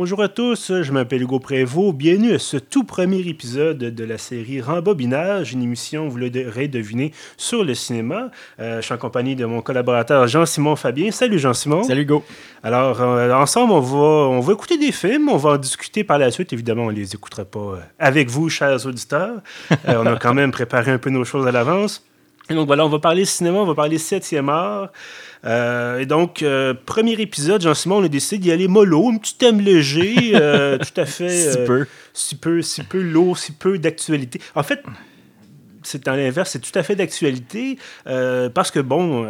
Bonjour à tous, je m'appelle Hugo Prévost. Bienvenue à ce tout premier épisode de la série Rembobinage, une émission, vous l'aurez deviné, sur le cinéma. Euh, je suis en compagnie de mon collaborateur Jean-Simon Fabien. Salut Jean-Simon. Salut Hugo. Alors, euh, ensemble, on va, on va écouter des films, on va en discuter par la suite. Évidemment, on ne les écoutera pas euh, avec vous, chers auditeurs. on a quand même préparé un peu nos choses à l'avance. Et donc voilà, on va parler cinéma, on va parler septième art. Euh, et donc, euh, premier épisode, Jean-Simon, on a décidé d'y aller mollo, un petit thème léger, euh, tout à fait. si peu. Si peu, si peu lourd, si peu d'actualité. En fait, c'est dans l'inverse, c'est tout à fait d'actualité, parce que, bon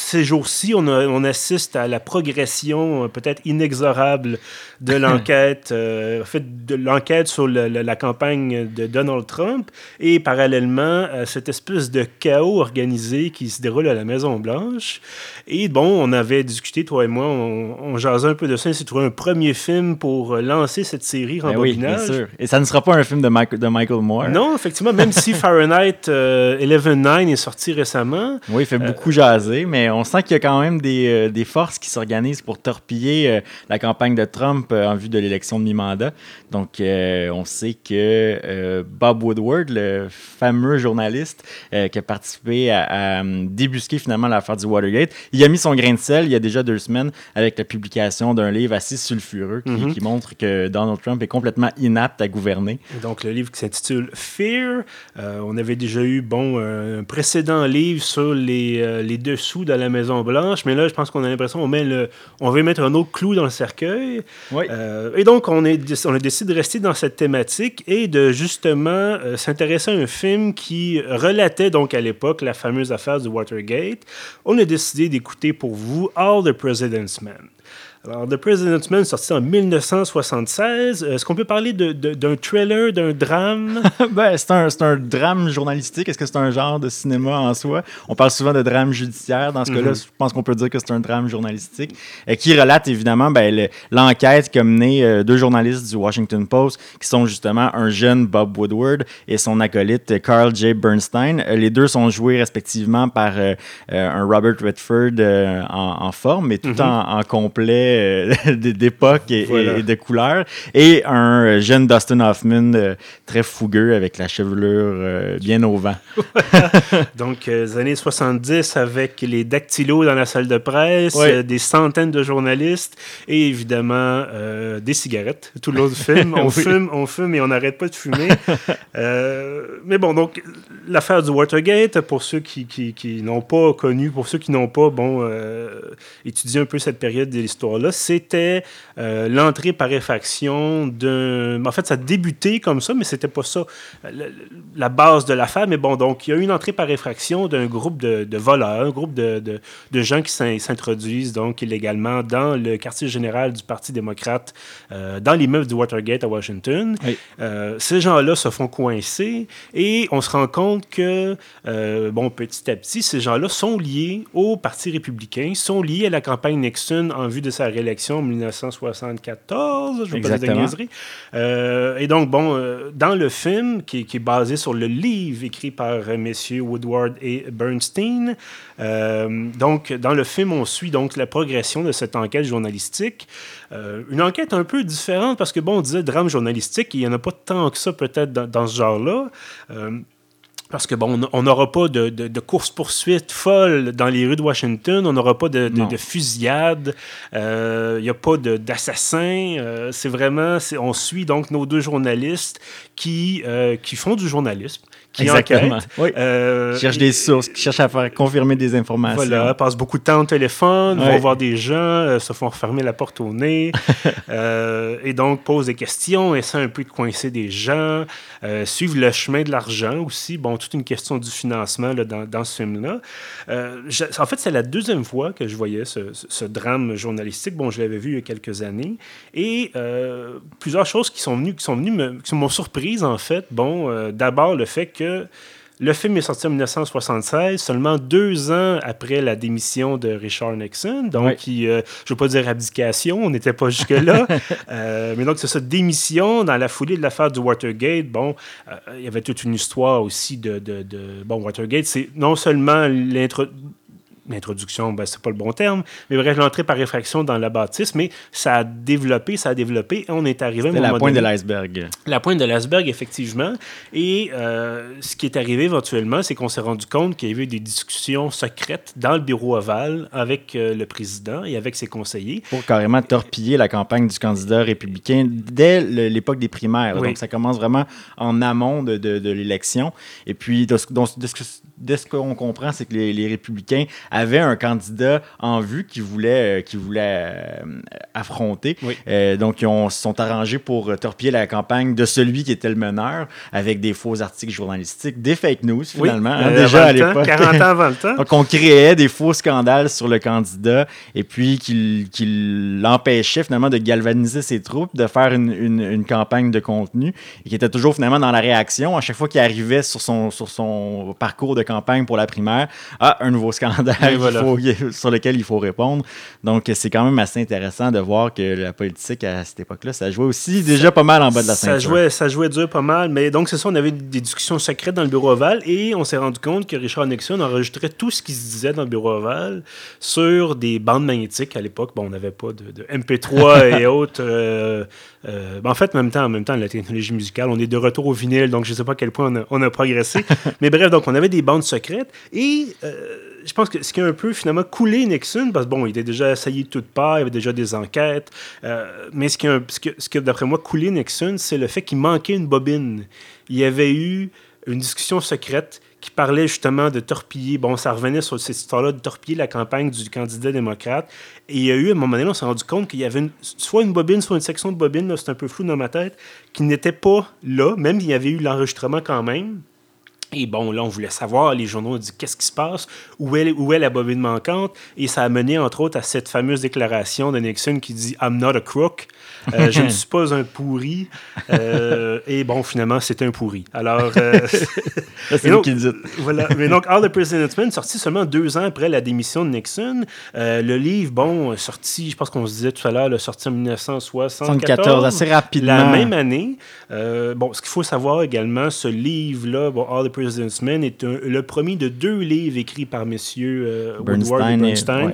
ces jours-ci, on, on, assiste à la progression euh, peut-être inexorable de l'enquête, euh, en fait, de l'enquête sur la campagne de Donald Trump et parallèlement à cette espèce de chaos organisé qui se déroule à la Maison-Blanche. Et bon, on avait discuté, toi et moi, on, on jasait un peu de ça, c'est trouvé un premier film pour lancer cette série en oui, bien sûr. Et ça ne sera pas un film de, de Michael Moore. Non, effectivement, même si Fahrenheit 11.9 euh, est sorti récemment. Oui, il fait beaucoup jaser, mais on sent qu'il y a quand même des, euh, des forces qui s'organisent pour torpiller euh, la campagne de Trump euh, en vue de l'élection de mi-mandat. Donc, on sait que Bob Woodward, le fameux journaliste qui a participé à, débusquer finalement l'affaire du Watergate, il a mis son grain de sel il y a déjà deux semaines avec la publication d'un livre assez sulfureux qui, mhm. qui, montre que Donald Trump est complètement inapte à gouverner. donc, le livre qui s'intitule Fear. on avait déjà eu, bon, un précédent livre sur les, les dessous de la Maison Blanche, mais là, je pense qu'on a l'impression qu'on met le, on veut mettre un autre clou dans le cercueil. Euh, et donc, on, est, on a décidé de rester dans cette thématique et de justement euh, s'intéresser à un film qui relatait donc à l'époque la fameuse affaire du Watergate. On a décidé d'écouter pour vous All the President's Men. Alors, The President's Man, sorti en 1976. Est-ce qu'on peut parler d'un trailer, d'un drame? ben, c'est un, un, drame journalistique. Est-ce que c'est un genre de cinéma en soi? On parle souvent de drame judiciaire. Dans ce cas-là, mhm. je pense qu'on peut dire que c'est un drame journalistique et qui relate évidemment ben, l'enquête qu'a menée euh, deux journalistes du Washington Post qui sont justement un jeune Bob Woodward et son acolyte Carl J. Bernstein. Euh, les deux sont joués respectivement par euh, un Robert Redford en, forme, mais tout mhm. en, en complet euh, d'époque et, de couleur. Et un jeune Dustin Hoffman euh, très fougueux avec la chevelure euh, bien au vent. Donc, les années 70 avec les dactylos dans la salle de presse, des centaines de journalistes et évidemment des cigarettes tout le long du film. On fume, on fume et on n'arrête pas de fumer. mais bon, donc, l'affaire du Watergate, pour ceux qui, qui, qui n'ont pas connu, pour ceux qui n'ont pas, bon, étudié un peu cette période de l'histoire là c'était euh, l'entrée par effraction d'un. En fait, ça a débuté comme ça, mais c'était pas ça la, base de l'affaire. Mais bon, donc, il y a eu une entrée par effraction d'un groupe de, voleurs, un groupe de, de, gens qui s'introduisent donc illégalement dans le quartier général du Parti démocrate, euh, dans l'immeuble du Watergate à Washington. Euh, ces gens-là se font coincer et on se rend compte que, bon, petit à petit, ces gens-là sont liés au Parti républicain, sont liés à la campagne Nixon en vue de sa réélection en 1974, je pas dire euh, et donc, bon, euh, dans le film, qui, est basé sur le livre écrit par euh, messieurs Woodward et Bernstein, donc, dans le film, on suit donc la progression de cette enquête journalistique. une enquête un peu différente parce que, bon, on disait drame journalistique, il n'y en a pas tant que ça peut-être dans, dans, ce genre-là. Parce que, bon, on n'aura pas de, de, de course-poursuite folle dans les rues de Washington, on n'aura pas de, de fusillade, il euh, n'y a pas d'assassins. Euh, c'est vraiment, on suit donc nos deux journalistes qui, euh, qui font du journalisme qui Exactement. Oui. Euh, qui cherchent des sources, qui cherchent à faire confirmer des informations. Voilà, passent beaucoup de temps au téléphone, vont voir des gens, euh, se font fermer la porte au nez, euh, et donc posent des questions, essaient un peu de coincer des gens, euh, suivent le chemin de l'argent aussi. Bon, toute une question du financement là, dans, dans, ce film-là. en fait, c'est la deuxième fois que je voyais ce, ce, drame journalistique. Bon, je l'avais vu il y a quelques années, et plusieurs choses qui sont venues, qui sont venues me, qui m'ont surprise en fait. Bon, d'abord le fait que le film est sorti en 1976, seulement deux ans après la démission de Richard Nixon. Donc, euh, je ne veux pas dire abdication, on n'était pas jusque-là. Euh, mais donc, c'est ça, démission dans la foulée de l'affaire du Watergate. Bon, euh, il y avait toute une histoire aussi de. de, de bon, Watergate, c'est non seulement l'introduction, ben, c'est pas le bon terme, mais bref, l'entrée par réfraction dans la bâtisse, mais ça a développé, ça a développé, et on est arrivé à la pointe de l'iceberg. La pointe de l'iceberg, effectivement. Et euh, ce qui est arrivé éventuellement, c'est qu'on s'est rendu compte qu'il y avait des discussions secrètes dans le bureau ovale avec euh, le président et avec ses conseillers. Pour carrément torpiller la campagne du candidat républicain dès l'époque des primaires. Donc, ça commence vraiment en amont de, de, l'élection. Et puis, de, de ce qu'on comprend, c'est que les, les républicains avait un candidat en vue qui voulait, euh, qui voulait euh, affronter. Euh, donc, ils se sont arrangés pour torpiller la campagne de celui qui était le meneur avec des faux articles journalistiques, des fake news finalement, hein, déjà à l'époque. 40 ans avant le temps. donc, on créait des faux scandales sur le candidat et puis qu'il l'empêchait finalement de galvaniser ses troupes, de faire une, une, campagne de contenu et qui était toujours finalement dans la réaction à chaque fois qu'il arrivait sur son, sur son parcours de campagne pour la primaire. Ah, un nouveau scandale sur lequel il faut répondre. Donc, c'est quand même assez intéressant de voir que la politique à cette époque-là, ça jouait aussi déjà pas mal en bas de la ceinture. Ça jouait, ça jouait dur pas mal. Mais donc, c'est ça, on avait des discussions secrètes dans le bureau ovale et on s'est rendu compte que Richard Nixon enregistrait tout ce qui se disait dans le bureau ovale sur des bandes magnétiques. À l'époque, bon, on n'avait pas de, MP3 et autres. Euh, euh, ben, en fait, en même temps, en même temps, la technologie musicale, on est de retour au vinyle, donc je ne sais pas à quel point on a, progressé. Mais bref, donc on avait des bandes secrètes et euh, je pense que ce qui a un peu finalement coulé Nixon, parce que bon, il était déjà essayé de toutes parts, il y avait déjà des enquêtes, euh, mais ce qui a, ce d'après moi, coulé Nixon, c'est le fait qu'il manquait une bobine. Il y avait eu une discussion secrète qui parlait justement de torpiller. Bon, ça revenait sur cette histoire-là de torpiller la campagne du candidat démocrate. Et il y a eu, à un moment donné, on s'est rendu compte qu'il y avait soit une bobine, soit une section de bobine, c'est un peu flou dans ma tête, qui n'était pas là, même il y avait eu l'enregistrement quand même. Et bon, là, on voulait savoir, les journaux ont dit qu'est-ce qui se passe, où est, où est la bobine manquante, et ça a mené entre autres à cette fameuse déclaration de Nixon qui dit I'm not a crook. Euh, je ne suis pas un pourri. Euh, et bon, finalement, c'est un pourri. Alors. Euh, c'est lui qui le dit. Voilà. Mais donc, All the President's Men, sorti seulement deux ans après la démission de Nixon. le livre, bon, sorti, je pense qu'on se disait tout à l'heure, sorti en 1974. assez rapidement. La même année. bon, ce qu'il faut savoir également, ce livre-là, bon, All the Est le premier de deux livres écrits par messieurs Woodward et Bernstein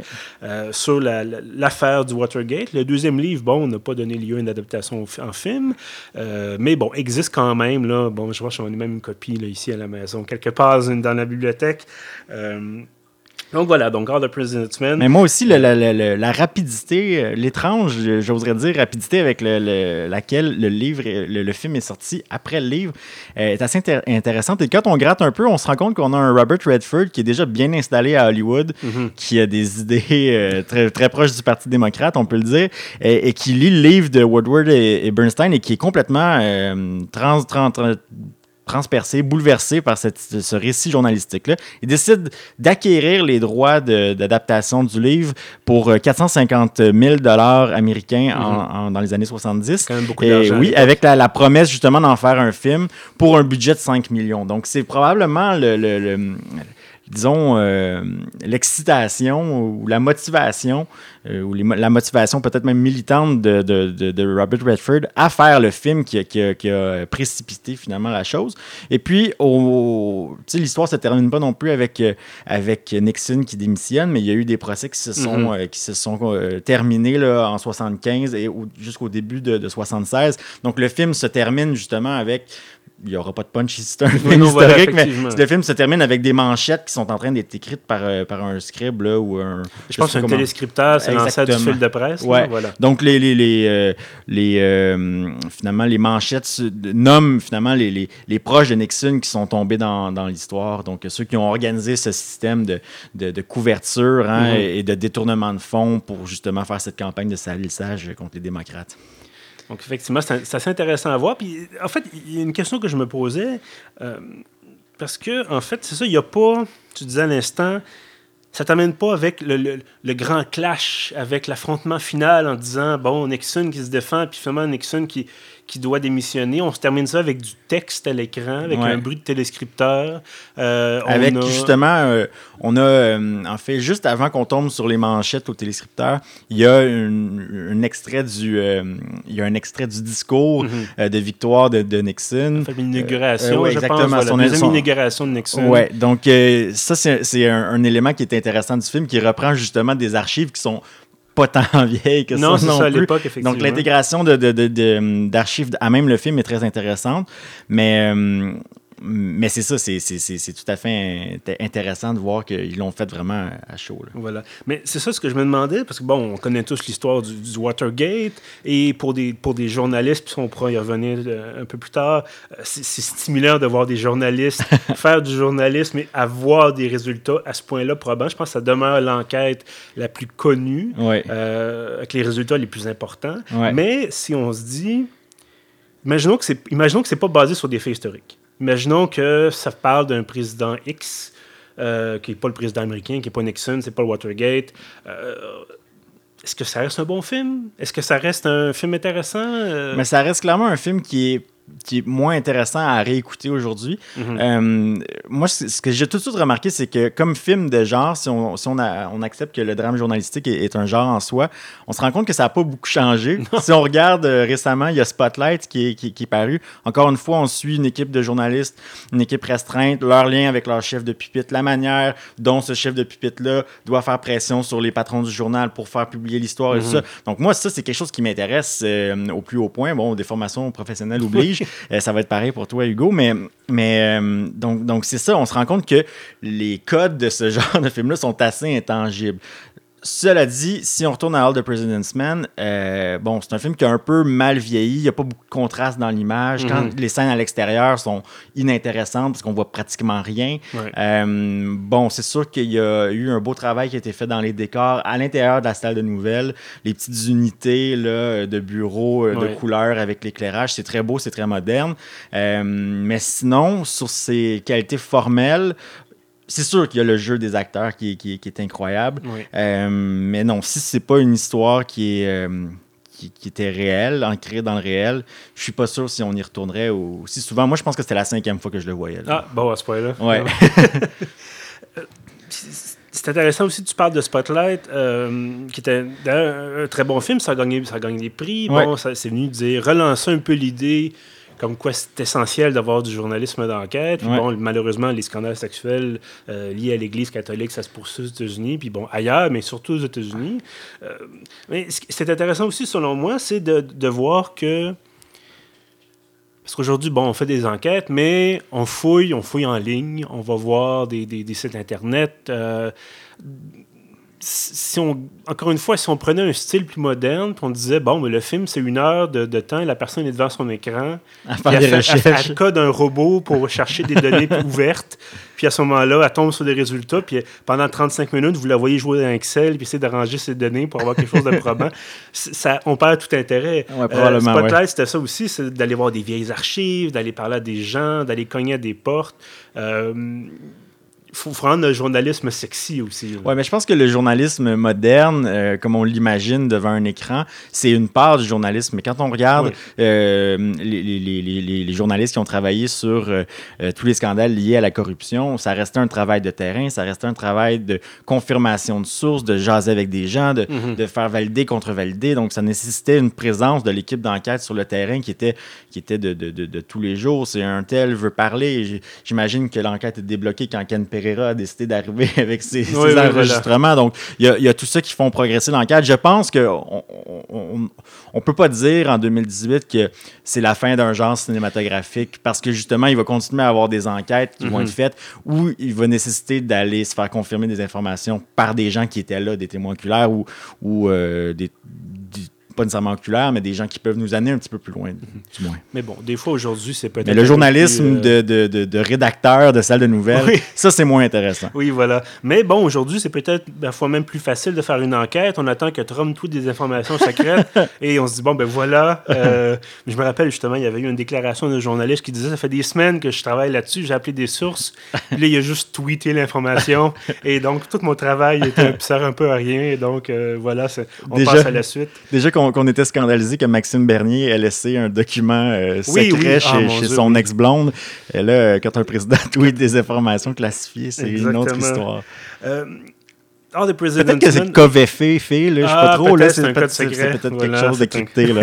sur l'affaire du Watergate. Le deuxième livre, bon, on n'a pas donné lieu à une adaptation en film. Euh, mais bon, existe quand même. Là, bon, je vois j'en ai même une copie là, ici à la maison, quelque part dans la bibliothèque. Euh, donc voilà, donc All the President's Men. Mais moi aussi, la, rapidité, euh, l'étrange, j'oserais dire, rapidité avec laquelle le livre, le, film est sorti après le livre, est assez intéressante. Et quand on gratte un peu, on se rend compte qu'on a un Robert Redford qui est déjà bien installé à Hollywood, mm-hmm. qui a des idées très, très proches du Parti démocrate, on peut le dire, et, qui lit le livre de Woodward et, Bernstein et qui est complètement trans, trans, trans transpercé, bouleversé par cette, ce récit journalistique-là. Il décide d'acquérir les droits d'adaptation du livre pour 450 euh, 000 dollars américains en, dans les années 70. Quand même beaucoup Et oui, avec la, promesse justement d'en faire un film pour un budget de 5 millions. Donc c'est probablement le, le disons, euh, l'excitation ou la motivation, euh, ou la motivation peut-être même militante de, de, de, Robert Redford à faire le film qui, qui, a, qui, a, précipité finalement la chose. Et puis, l'histoire ne se termine pas non plus avec, euh, avec Nixon qui démissionne, mais il y a eu des procès qui se sont, mm-hmm. qui se sont terminés là, en 75 et jusqu'au début de, de 76. Donc, le film se termine justement avec il n'y aura pas de punch c'est un film historique, mais le film se termine avec des manchettes qui sont en train d'être écrites par, euh, par un scribe là, ou un. Je, pense un téléscripteur, c'est l'ancêtre du fil de presse. Ouais. voilà. Donc, les, les, les, euh, les euh, finalement, les manchettes nomment finalement les, les, les, proches de Nixon qui sont tombés dans, dans l'histoire. Donc, ceux qui ont organisé ce système de, de, de couverture hein, et de détournement de fonds pour justement faire cette campagne de salissage contre les démocrates. Donc, effectivement, c'est assez intéressant à voir. Puis, en fait, il y a une question que je me posais. Euh, parce que, en fait, c'est ça, il n'y a pas, tu disais à l'instant, ça t'amène pas avec le, le, grand clash, avec l'affrontement final en disant, bon, Nixon qui se défend, puis finalement Nixon qui, qui doit démissionner. On se termine ça avec du texte à l'écran, avec un bruit de téléscripteur. Euh, avec justement, euh, on a, euh, en fait, juste avant qu'on tombe sur les manchettes au téléscripteur, il y a un, extrait du, il y a un extrait du discours mhm. de victoire de, de Nixon. une inauguration, je exactement, pense. Voilà, son, inauguration de Nixon. Ouais, donc ça, c'est un, un élément qui est intéressant du film, qui reprend justement des archives qui sont pas tant vieille que non, ça non ça, plus. effectivement. Donc l'intégration d'archives de, de, à même le film est très intéressante, mais euh, mais c'est ça, c'est tout à fait intéressant de voir qu'ils l'ont fait vraiment à chaud. Voilà. Mais c'est ça ce que je me demandais, parce que bon, on connaît tous l'histoire du, Watergate, et pour des, pour des journalistes, puis on pourra y revenir euh, un peu plus tard, euh, c'est stimulant de voir des journalistes faire du journalisme et avoir des résultats à ce point-là probablement. Je pense que ça demeure l'enquête la plus connue, euh, avec les résultats les plus importants. Mais si on se dit, imaginons que c'est pas basé sur des faits historiques. Imaginons que ça parle d'un président X, euh, qui n'est pas le président américain, qui n'est pas Nixon, c'est pas Watergate. Euh, est-ce que ça reste un bon film? Est-ce que ça reste un film intéressant? Euh, Mais ça reste clairement un film qui est qui est moins intéressant à réécouter aujourd'hui. Mhm. Euh, moi, ce que j'ai tout de suite remarqué, c'est que comme film de genre, si on, si on, on accepte que le drame journalistique est, un genre en soi, on se rend compte que ça n'a pas beaucoup changé. si on regarde euh, récemment, il y a Spotlight qui est, qui, qui est, paru. Encore une fois, on suit une équipe de journalistes, une équipe restreinte, leur lien avec leur chef de pupitre, la manière dont ce chef de pupitre-là doit faire pression sur les patrons du journal pour faire publier l'histoire et tout mhm. ça. Donc moi, ça, c'est quelque chose qui m'intéresse euh, au plus haut point. Bon, des formations professionnelles obligent. Euh, ça va être pareil pour toi, Hugo. Mais, mais euh, donc, donc c'est ça, on se rend compte que les codes de ce genre de film-là sont assez intangibles. Cela dit, si on retourne à All the President's Man, euh, bon, c'est un film qui a un peu mal vieilli. Il n'y a pas beaucoup de contraste dans l'image. Quand mhm. les scènes à l'extérieur sont inintéressantes parce qu'on voit pratiquement rien. Euh, bon, c'est sûr qu'il y a eu un beau travail qui a été fait dans les décors à l'intérieur de la salle de nouvelles. Les petites unités là, de bureaux euh, de couleurs avec l'éclairage, c'est très beau, c'est très moderne. mais sinon, sur ses qualités formelles, c'est sûr qu'il y a le jeu des acteurs qui, qui, est incroyable. Euh, mais non, si c'est pas une histoire qui est. Euh, qui, était réelle, ancrée dans le réel, je suis pas sûr si on y retournerait aussi souvent. Moi, je pense que c'était la cinquième fois que je le voyais. Ah, bon, à ce point-là. Ouais. C'est intéressant aussi, tu parles de Spotlight, euh, qui était un très bon film, ça a gagné, ça a gagné des prix. Bon, c'est venu dire, relancer un peu l'idée comme quoi c'est essentiel d'avoir du journalisme d'enquête. Bon, malheureusement, les scandales sexuels euh, liés à l'Église catholique, ça se poursuit aux États-Unis, puis bon, ailleurs, mais surtout aux États-Unis. Euh, mais ce qui est intéressant aussi, selon moi, c'est de, de, voir que. Parce qu'aujourd'hui, bon, on fait des enquêtes, mais on fouille, on fouille en ligne, on va voir des, des, des sites Internet. Euh, si on, encore une fois, si on prenait un style plus moderne, puis on disait, bon, mais le film, c'est une heure de, de, temps, la personne est devant son écran, à faire des recherches. Elle, code un robot pour chercher des données ouvertes, puis à ce moment-là, elle tombe sur des résultats, puis pendant 35 minutes, vous la voyez jouer dans Excel, puis essayer d'arranger ses données pour avoir quelque chose de probant. Ça, on perd tout intérêt. Ouais, euh, Spotlight, c'était ça aussi, c'est d'aller voir des vieilles archives, d'aller parler à des gens, d'aller cogner à des portes. Euh, faut rendre le journalisme sexy aussi. Oui, mais je pense que le journalisme moderne, euh, comme on l'imagine devant un écran, c'est une part du journalisme. Mais quand on regarde euh, les, les, les, les, journalistes qui ont travaillé sur euh, tous les scandales liés à la corruption, ça restait un travail de terrain, ça restait un travail de confirmation de sources, de jaser avec des gens, de, mhm. de faire valider, contre-valider. Donc, ça nécessitait une présence de l'équipe d'enquête sur le terrain qui était, qui était de, de, de, de tous les jours. C'est un tel veut parler. J'imagine que l'enquête est débloquée quand Ken Perry a décidé d'arriver avec ses, enregistrements. Donc, il y, a, tout ça qui font progresser l'enquête. Je pense qu'on on, peut pas dire en 2018 que c'est la fin d'un genre cinématographique parce que justement, il va continuer à avoir des enquêtes qui vont être mhm. faites où il va nécessiter d'aller se faire confirmer des informations par des gens qui étaient là, des témoins oculaires ou, ou euh, des pas nécessairement oculaire, mais des gens qui peuvent nous amener un petit peu plus loin, du moins. Mais bon, des fois aujourd'hui, c'est peut-être. Mais le journalisme euh, de, de, de, rédacteur de salle de nouvelles, ça, c'est moins intéressant. Oui, voilà. Mais bon, aujourd'hui, c'est peut-être parfois même plus facile de faire une enquête. On attend que Trump trouve des informations secrètes et on se dit, bon, ben voilà. Euh, je me rappelle justement, il y avait eu une déclaration d'un journaliste qui disait Ça fait des semaines que je travaille là-dessus, j'ai appelé des sources. Puis là, il a juste tweeté l'information. et donc, tout mon travail était, sert un peu à rien. Et donc, euh, voilà, on passe à la suite. Déjà qu'on qu'on était scandalisé que Maxime Bernier ait laissé un document euh, secret ah, chez, son ex-blonde. Et là, quand un président tweet des informations classifiées, c'est une autre histoire. Euh, peut-être que c'est Covefé fait, là, je sais pas ah, trop. C'est peut-être quelque chose de crypté.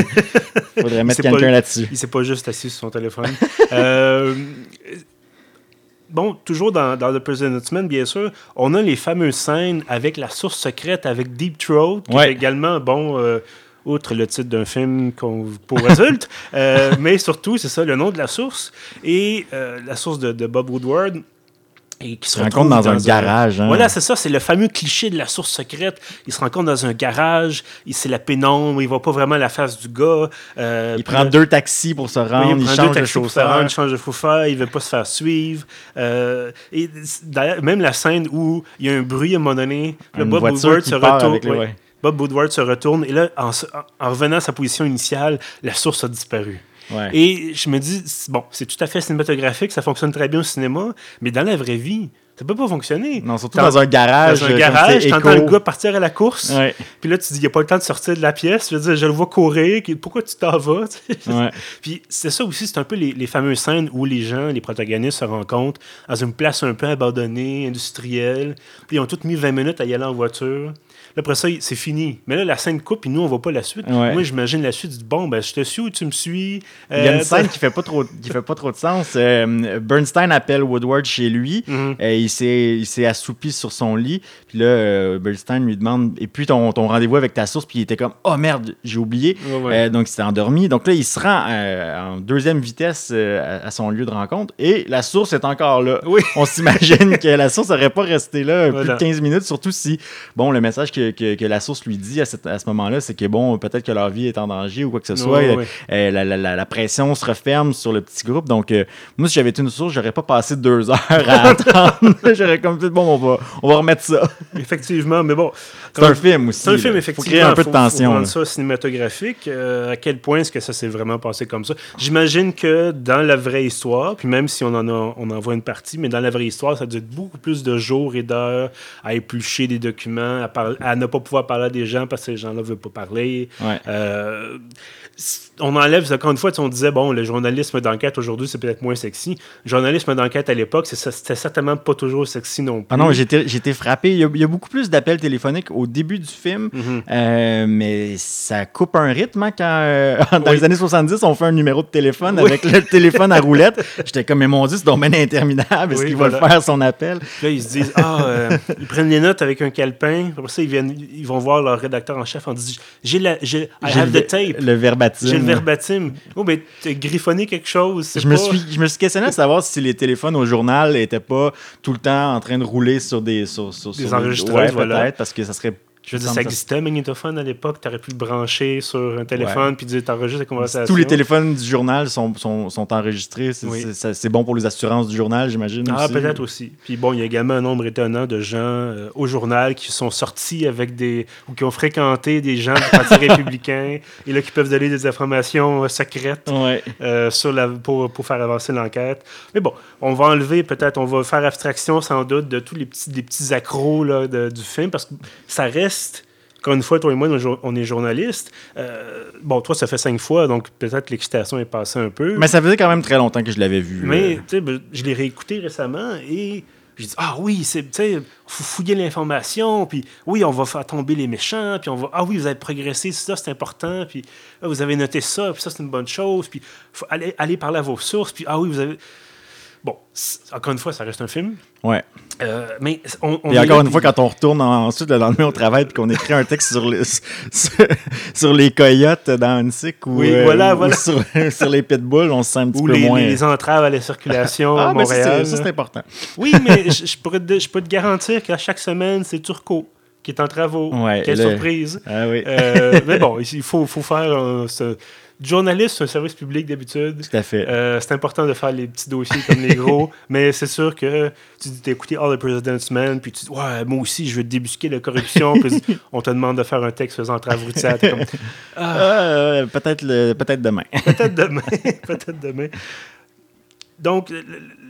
Il faudrait mettre quelqu'un là-dessus. Il s'est pas juste assis sur son téléphone. euh, bon, toujours dans, dans The President's Man, bien sûr, on a les fameuses scènes avec la source secrète, avec Deep Throat, qui est également, bon, euh, outre le titre d'un film pour adultes, euh, mais surtout, c'est ça, le nom de la source. Et euh, la source de, de Bob Woodward, et qui se rencontre dans, un, garage. Hein. Voilà, c'est ça, c'est le fameux cliché de la source secrète. Il se rencontre dans un garage, c'est la pénombre, il voit pas vraiment la face du gars. Euh, il prend deux taxis pour se rendre, il, change de chauffeur. il change de chauffeur, il veut pas se faire suivre. Euh, et même la scène où il y a un bruit à un moment donné, Bob Woodward se retourne. Bob Woodward se retourne et là, en revenant à sa position initiale, la source a disparu. Et je me dis, bon, c'est tout à fait cinématographique, ça fonctionne très bien au cinéma, mais dans la vraie vie, ça peut pas fonctionner. Non, surtout dans un garage. Dans un garage, t'entends le gars partir à la course. Puis là, tu dis, il n'y a pas le temps de sortir de la pièce. Je veux dire, je le vois courir. Pourquoi tu t'en vas? Puis c'est ça aussi, c'est un peu les, les, fameuses scènes où les gens, les protagonistes se rencontrent dans une place un peu abandonnée, industrielle. Puis ils ont tous mis 20 minutes à y aller en voiture après ça, c'est fini. Mais là, la scène coupe, et nous, on voit pas la suite. Moi, j'imagine la suite. Bon, ben, je te suis ou tu me suis? Il y a une euh, scène qui fait pas trop, qui fait pas trop de sens. Euh, Bernstein appelle Woodward chez lui. Mhm. et il s'est assoupi sur son lit. Puis là, euh, Bernstein lui demande Et puis ton, ton rendez-vous avec ta source Puis il était comme Oh merde, j'ai oublié. donc il s'est endormi. Donc là, il se rend en deuxième vitesse à, son lieu de rencontre. Et la source est encore là. On s'imagine que la source n'aurait pas resté là plus de 15 minutes, surtout si, bon, le message que, que, la source lui dit à, à ce moment-là, c'est que bon, peut-être que leur vie est en danger ou quoi que ce soit. Euh, la, la, la, pression se referme sur le petit groupe. Donc, euh, moi, si j'avais été une source, j'aurais pas passé deux heures à attendre. j'aurais comme dit, bon, on va, on va remettre ça. Effectivement, mais bon. C'est un film aussi. C'est un film, effectivement. Faut créer un peu de tension. Faut ça cinématographique. Euh, à quel point est-ce que ça s'est vraiment passé comme ça? J'imagine que dans la vraie histoire, puis même si on en, a, on en voit une partie, mais dans la vraie histoire, ça a dû être beaucoup plus de jours et d'heures à éplucher des documents, à, à ne pas pouvoir parler à des gens parce que ces gens-là ne veulent pas parler. Euh, on enlève, encore une fois, on disait, bon, le journalisme d'enquête aujourd'hui, c'est peut-être moins sexy. Le journalisme d'enquête à l'époque, c'était certainement pas toujours sexy non plus. Ah non, j'étais frappé. Il y, a, beaucoup plus d'appels téléphoniques au début du film, mhm. euh, mais ça coupe un rythme hein, quand, euh, dans les années 70, on fait un numéro de téléphone avec le téléphone à roulette. J'étais comme, mais mon Dieu, c'est domaine interminable. Est-ce qu'il va faire son appel? là, ils se disent, ah, ils prennent les notes avec un calepin. Après ça, ils, viennent, ils vont voir leur rédacteur en chef en disant, j'ai la, j'ai, I have the tape. Le verbatim verbatim. Oh, mais t'as griffonné quelque chose. Je, me suis, je me suis questionné à savoir si les téléphones au journal n'étaient pas tout le temps en train de rouler sur des. Sur, sur, des enregistreurs, peut-être, parce que ça serait je veux dire, ça existait magnétophone à l'époque. Tu aurais pu le brancher sur un téléphone puis dire t'enregistres la conversation. Tous les téléphones du journal sont, sont, sont enregistrés. C'est bon pour les assurances du journal, j'imagine. Ah, peut-être aussi. Puis bon, il y a également un nombre étonnant de gens euh, au journal qui sont sortis avec des. ou qui ont fréquenté des gens du Parti républicain et là qui peuvent donner des informations euh, secrètes euh, sur la, pour, pour faire avancer l'enquête. Mais bon, on va enlever peut-être, on va faire abstraction sans doute de tous les petits, des petits accros là, du film parce que ça reste encore une fois, toi et moi, on est journalistes. Euh, bon, toi, ça fait cinq fois, donc peut-être l'excitation est passée un peu. Mais ça faisait quand même très longtemps que je l'avais vu. Mais, tu sais, ben, je l'ai réécouté récemment et j'ai dit, ah oui, c'est, tu sais, faut fouiller l'information, puis oui, on va faire tomber les méchants, puis on va, ah oui, vous avez progressé, ça, c'est important, puis ah, vous avez noté ça, puis ça, c'est une bonne chose, puis faut aller, aller parler à vos sources, puis ah oui, vous avez. Bon, encore une fois, ça reste un film. Ouais. Euh, mais on, Et encore une fois, quand on retourne ensuite le lendemain au travail et qu'on écrit un texte sur, les, sur, les coyotes dans Unsick ou, oui, voilà, euh, voilà. sur, sur, les pitbulls, on se sent un petit peu les, moins. les entraves à la circulation ah, à Montréal. ça, c'est important. Oui, mais je, pourrais je peux te garantir qu'à chaque semaine, c'est Turco qui est en travaux. Ouais, Quelle surprise. Ah, oui. Euh, mais bon, il faut, faut faire ce, journaliste, c'est un service public d'habitude. Tout à fait. Euh, c'est important de faire les petits dossiers comme les gros, mais c'est sûr que tu t'as écouté All the President's Men, puis tu dis, ouais, moi aussi, je veux débusquer la corruption, puis on te demande de faire un texte faisant travaux routière. Comme, ah. peut-être peut demain. peut-être demain. peut-être demain. Donc,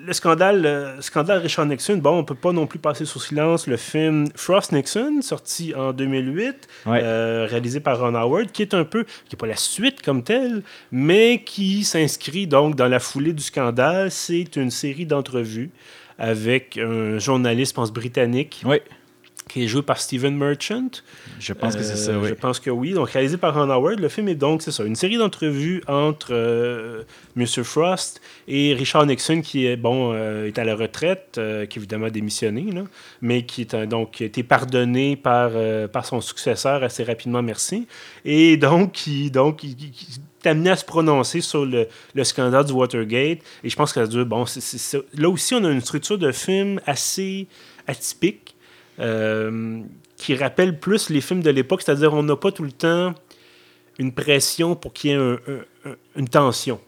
le scandale, le scandale Richard Nixon, bon, on peut pas non plus passer sous silence le film Frost Nixon, sorti en 2008, euh, réalisé par Ron Howard, qui est un peu, qui n'est pas la suite comme telle, mais qui s'inscrit donc dans la foulée du scandale. C'est une série d'entrevues avec un journaliste, je pense, britannique. Oui qui est joué par Steven Merchant. Je pense que c'est ça, oui. Je pense que oui. Donc, réalisé par Ron Howard. Le film est donc, c'est ça, une série d'entrevues entre euh, Mr. Frost et Richard Nixon, qui est, bon, euh, est à la retraite, euh, qui est évidemment démissionné, là, mais qui est donc qui a été pardonné par, par son successeur assez rapidement, merci. Et donc, qui, donc, est amené à se prononcer sur le, le, scandale du Watergate. Et je pense que ça dure, bon, là aussi, on a une structure de film assez atypique euh, qui rappelle plus les films de l'époque, c'est-à-dire on n'a pas tout le temps une pression pour qu'il y ait une tension.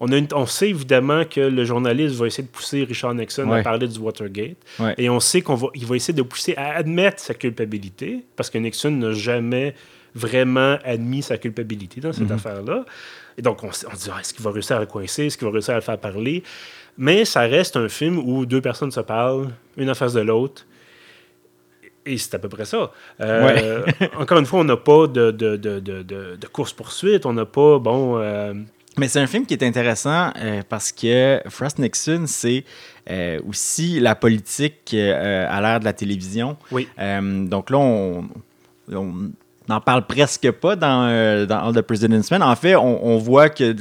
On, a on, sait évidemment que le journaliste va essayer de pousser Richard Nixon à parler du Watergate. Et on sait qu'il va, il va essayer de pousser à admettre sa culpabilité, parce que Nixon n'a jamais vraiment admis sa culpabilité dans cette mm-hmm. affaire-là. Et donc, on, on dit, ah, est-ce qu'il va réussir à le coincer? Est-ce qu'il va réussir à le faire parler? Mais ça reste un film où deux personnes se parlent, une en face de l'autre, et c'est à peu près ça. Euh, encore une fois, on n'a pas de, de, de, de course-poursuite, on n'a pas, bon... Euh, Mais c'est un film qui est intéressant euh, parce que Frost Nixon, c'est aussi la politique à l'ère de la télévision. Oui. donc là, on, n'en parle presque pas dans, dans the President's Men. En fait, on, on voit que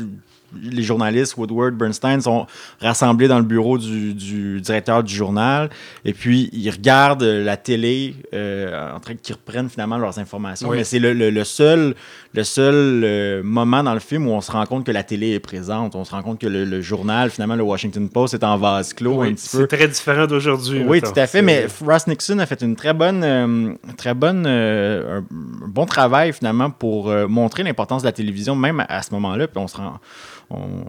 les journalistes Woodward, Bernstein sont rassemblés dans le bureau du, directeur du journal et puis ils regardent la télé euh, en train qu'ils reprennent finalement leurs informations. Mais c'est le, seul, le seul euh, moment dans le film où on se rend compte que la télé est présente. On se rend compte que le, journal, finalement, le Washington Post est en vase clos un petit peu. C'est très différent d'aujourd'hui. Oui, tout à fait. Mais Ross Nixon a fait une très bonne, euh, très bonne, un bon travail finalement pour montrer l'importance de la télévision même à, ce moment-là. Puis on se rend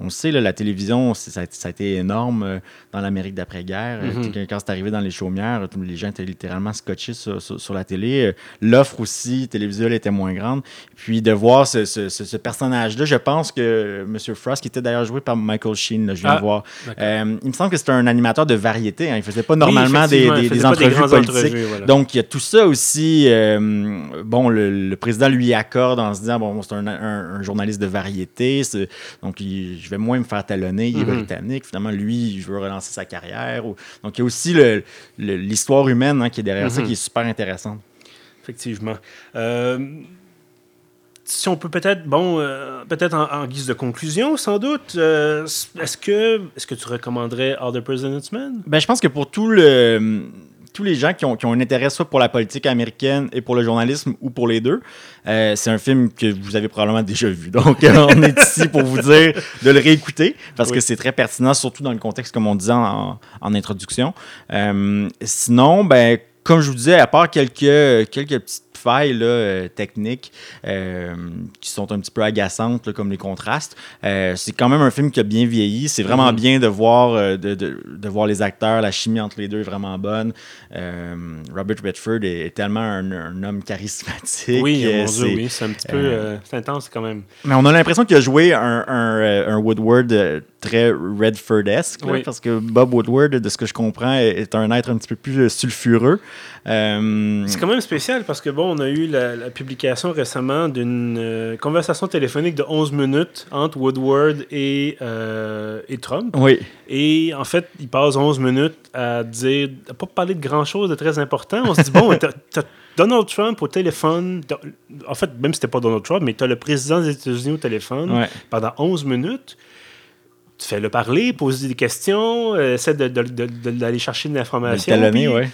on, sait, la télévision, ça, a été énorme euh, dans l'Amérique d'après-guerre. Euh, mm-hmm. Quand c'est arrivé dans les chaumières, tous les gens étaient littéralement scotchés sur, la télé. Euh, l'offre aussi télévisuelle était moins grande. Puis de voir ce, personnage-là, je pense que M. Frost, qui était d'ailleurs joué par Michael Sheen, je viens de ah, voir, il me semble que c'était un animateur de variété. Hein. Il ne faisait pas normalement des, entrevues politiques. Donc, il y a tout ça aussi. bon, le, président lui accorde en se disant, bon, c'est un, journaliste de variété. Donc, je vais moins me faire talonner, il est mhm. britannique, finalement, lui, je veux relancer sa carrière. Donc, il y a aussi l'histoire humaine hein, qui est derrière ça mhm. qui est super intéressante. Effectivement. Euh, si on peut peut-être, bon, euh, peut-être en, guise de conclusion, sans doute, euh, est-ce que, est que tu recommanderais All the President's Men? Ben, je pense que pour tout le tous les gens qui ont, qui ont, un intérêt soit pour la politique américaine et pour le journalisme ou pour les deux, euh, c'est un film que vous avez probablement déjà vu. Donc, euh, on est ici pour vous dire de le réécouter parce que c'est très pertinent, surtout dans le contexte, comme on disait en, en introduction. Euh, sinon, ben, comme je vous disais, à part quelques, quelques petites failles là, euh, techniques euh, qui sont un petit peu agaçantes, comme les contrastes. Euh, c'est quand même un film qui a bien vieilli. C'est vraiment mm-hmm. bien de voir, de, de, de, voir les acteurs. La chimie entre les deux est vraiment bonne. Robert Redford est, tellement un, homme charismatique. Oui, oui. C'est un petit peu intense quand même. Mais on a l'impression qu'il a joué un, un, Woodward très Redford-esque, parce que Bob Woodward, de ce que je comprends, est un être un petit peu plus sulfureux. C'est quand même spécial parce que, bon, on a eu la, publication récemment d'une euh, conversation téléphonique de 11 minutes entre Woodward et, euh, et Trump. Oui. Et en fait, il passe 11 minutes à dire, à pas parler de grand-chose de très important. On se dit, bon, t'as Donald Trump au téléphone. En fait, même si c'était pas Donald Trump, mais tu as le président des États-Unis au téléphone pendant 11 minutes. Tu fais le parler, poser des questions, euh, essaie d'aller chercher de l'information. oui. Euh,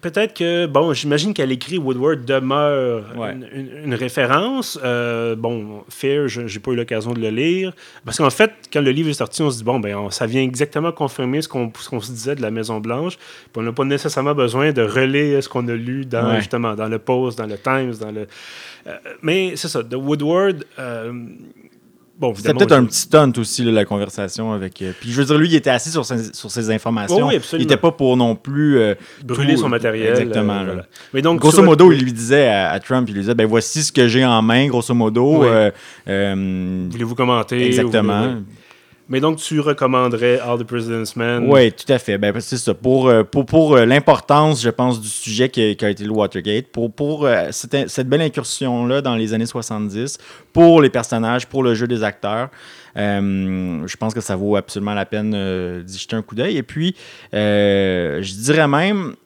peut-être que, bon, j'imagine qu'à l'écrit, Woodward demeure une, référence. Euh, bon, Fear, je n'ai pas eu l'occasion de le lire. Parce qu'en fait, quand le livre est sorti, on se dit, bon, ben, ça vient exactement confirmer ce qu'on se disait de la Maison-Blanche. On n'a pas nécessairement besoin de relayer ce qu'on a lu dans, justement, dans le Post, dans le Times, dans le. Euh, mais c'est ça, de Woodward c'était peut-être un petit stunt aussi, la conversation avec. Euh, puis je veux dire, lui, il était assis sur ses, sur ses informations. il n'était pas pour non plus. Euh, Brûler son matériel. Exactement. Euh, Mais donc, grosso modo, il lui disait à, Trump, il lui disait ben voici ce que j'ai en main, grosso modo. Voulez-vous commenter? Exactement. Mais donc, tu recommanderais All the President's Men? Oui, tout à fait. Ben, c'est ça. Pour, euh, pour, pour euh, l'importance, je pense, du sujet qui, qui, a été le Watergate, pour, pour euh, cette, cette, belle incursion-là dans les années 70, pour les personnages, pour le jeu des acteurs, euh, je pense que ça vaut absolument la peine d'y jeter un coup d'œil. Et puis, je dirais même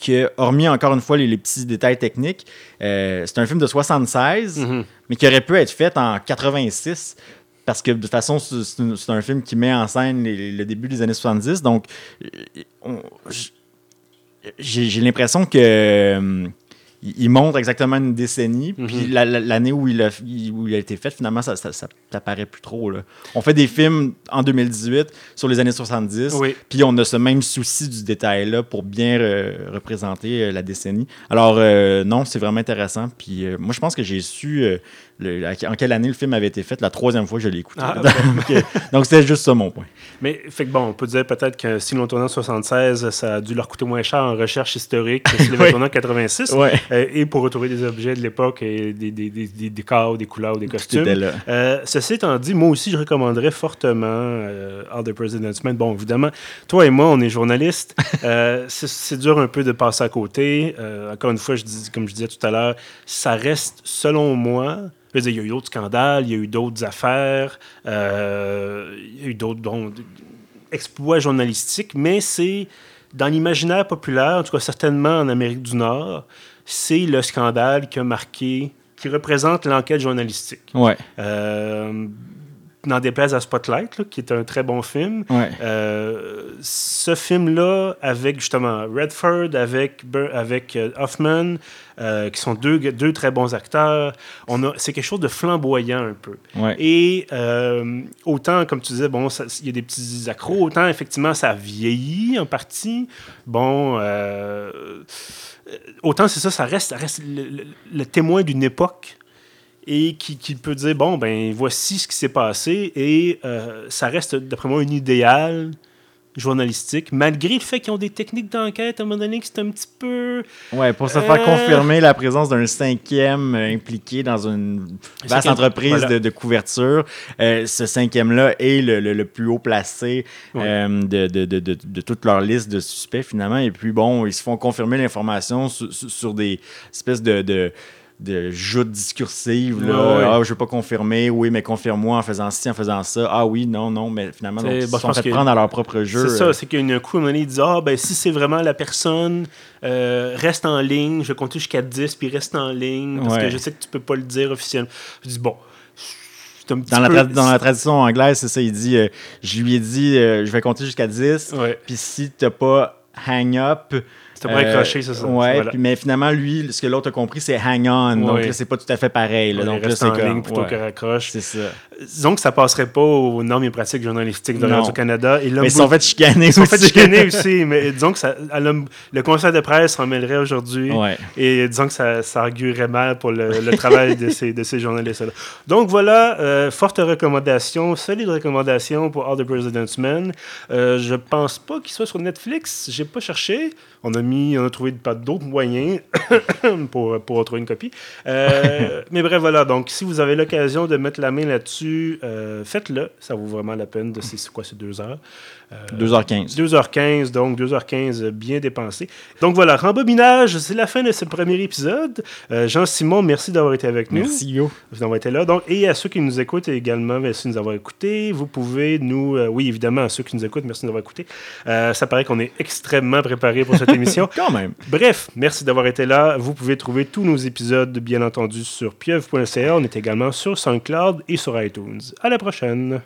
que, hormis encore une fois les, les petits détails techniques, c'est un film de 76, mm -hmm. mais qui aurait pu être fait en 86 parce que de toute façon, c'est un film qui met en scène les, le début des années 70. Donc, j'ai l'impression que euh, il montre exactement une décennie. Mm -hmm. Puis l'année où, il a, où il a été fait, finalement, ça, ça, plus trop. Là. On fait des films en 2018 sur les années 70, oui. puis on a ce même souci du détail-là pour bien re représenter euh, la décennie. Alors, euh, non, c'est vraiment intéressant. Puis euh, moi, je pense que j'ai su le, en quelle année le film avait été fait la troisième fois que je l'ai écouté. Ah, donc, c'était juste ça mon point. Mais, fait que bon, on peut dire peut-être que si l'on tournait en 76, ça a dû leur coûter moins cher en recherche historique que si l'on tourné en 86. Ouais. Euh, et pour retrouver des objets de l'époque, et des, des, des, des, décors, des couleurs, des costumes. Euh, ceci étant dit, moi aussi, je recommanderais fortement euh, All the President's Men. Bon, évidemment, toi et moi, on est journalistes. euh, c'est dur un peu de passer à côté. Euh, encore une fois, je dis, comme je disais tout à l'heure, ça reste, selon moi, il y a eu d'autres scandales, il y a eu d'autres affaires, euh, il y a eu d'autres exploits journalistiques, mais c'est dans l'imaginaire populaire, en tout cas certainement en Amérique du Nord, c'est le scandale qui a marqué, qui représente l'enquête journalistique. Ouais. Euh, N'en déplaise à Spotlight, là, qui est un très bon film. Ouais. Euh, ce film-là, avec justement Redford, avec, avec uh, Hoffman, euh, qui sont deux, deux très bons acteurs, c'est quelque chose de flamboyant un peu. Ouais. Et euh, autant, comme tu disais, bon, il y a des petits accros, autant effectivement ça vieillit en partie. Bon, euh, autant c'est ça, ça reste, ça reste le, le, le témoin d'une époque et qui, qui, peut dire bon ben voici ce qui s'est passé et euh, ça reste d'après moi un idéal journalistique malgré le fait qu'ils ont des techniques d'enquête à un moment donné qui c'est un petit peu ouais pour se euh... faire confirmer la présence d'un cinquième euh, impliqué dans une vaste entreprise voilà. de, de, couverture euh, ce cinquième là est le, le, le plus haut placé ouais. de, de, de, toute leur liste de suspects finalement et puis bon ils se font confirmer l'information sur, sur, des espèces de de joutes discursives. Là. Ouais. Ah, je veux pas confirmer. Oui, mais confirme-moi en faisant ci, en faisant ça. Ah oui, non, non. Mais finalement, donc, ils se sont fait prendre à leur propre jeu. C'est ça. C'est un coup, à ils disent Ah, ben si c'est vraiment la personne, euh, reste en ligne. Je vais compter jusqu'à 10, puis reste en ligne. Parce ouais. que je sais que tu peux pas le dire officiellement. Je dis Bon. Dans la, peu... dans, la tradition anglaise, c'est ça. Il dit euh, Je lui ai dit euh, Je vais compter jusqu'à 10. Ouais. Puis si t'as pas hang up, c'était pas accroché, c'est ça. Ouais, voilà. puis, mais finalement, lui, ce que l'autre a compris, c'est hang on. Donc là, c'est pas tout à fait pareil. Là. donc là, c'est en ligne plutôt que raccroche. C'est ça. Disons que ça passerait pas aux normes et pratiques journalistiques de Radio-Canada. Mais ils sont fait chicaner Ils sont fait chicaner aussi. Mais disons que ça, le conseil de presse s'en mêlerait aujourd'hui. Ouais. Et disons que ça, ça augurerait mal pour le, le travail de ces, de ces journalistes-là. Donc voilà, euh, forte recommandation, solide recommandation pour All the President's Men. Euh, je pense pas qu'il soit sur Netflix. J'ai pas cherché. On a mis, on a trouvé d'autres moyens pour, pour retrouver une copie. Euh, mais bref, voilà. Donc, si vous avez l'occasion de mettre la main là-dessus, euh, faites-le. Ça vaut vraiment la peine. de C'est quoi, c'est deux heures? Euh, 2h15. 2h15, donc 2h15 bien dépensé. Donc voilà, rembobinage, c'est la fin de ce premier épisode. Euh, Jean-Simon, merci d'avoir été avec nous. Merci, yo. Vous d'avoir été là. Donc, et à ceux qui nous écoutent également, merci de nous avoir écoutés. Vous pouvez nous... Euh, oui, évidemment, à ceux qui nous écoutent, merci de nous avoir écoutés. Euh, ça paraît qu'on est extrêmement préparé pour cette émission. Quand même. Bref, merci d'avoir été là. Vous pouvez trouver tous nos épisodes, bien entendu, sur pieuvre.ca. On est également sur SoundCloud et sur iTunes. À la prochaine.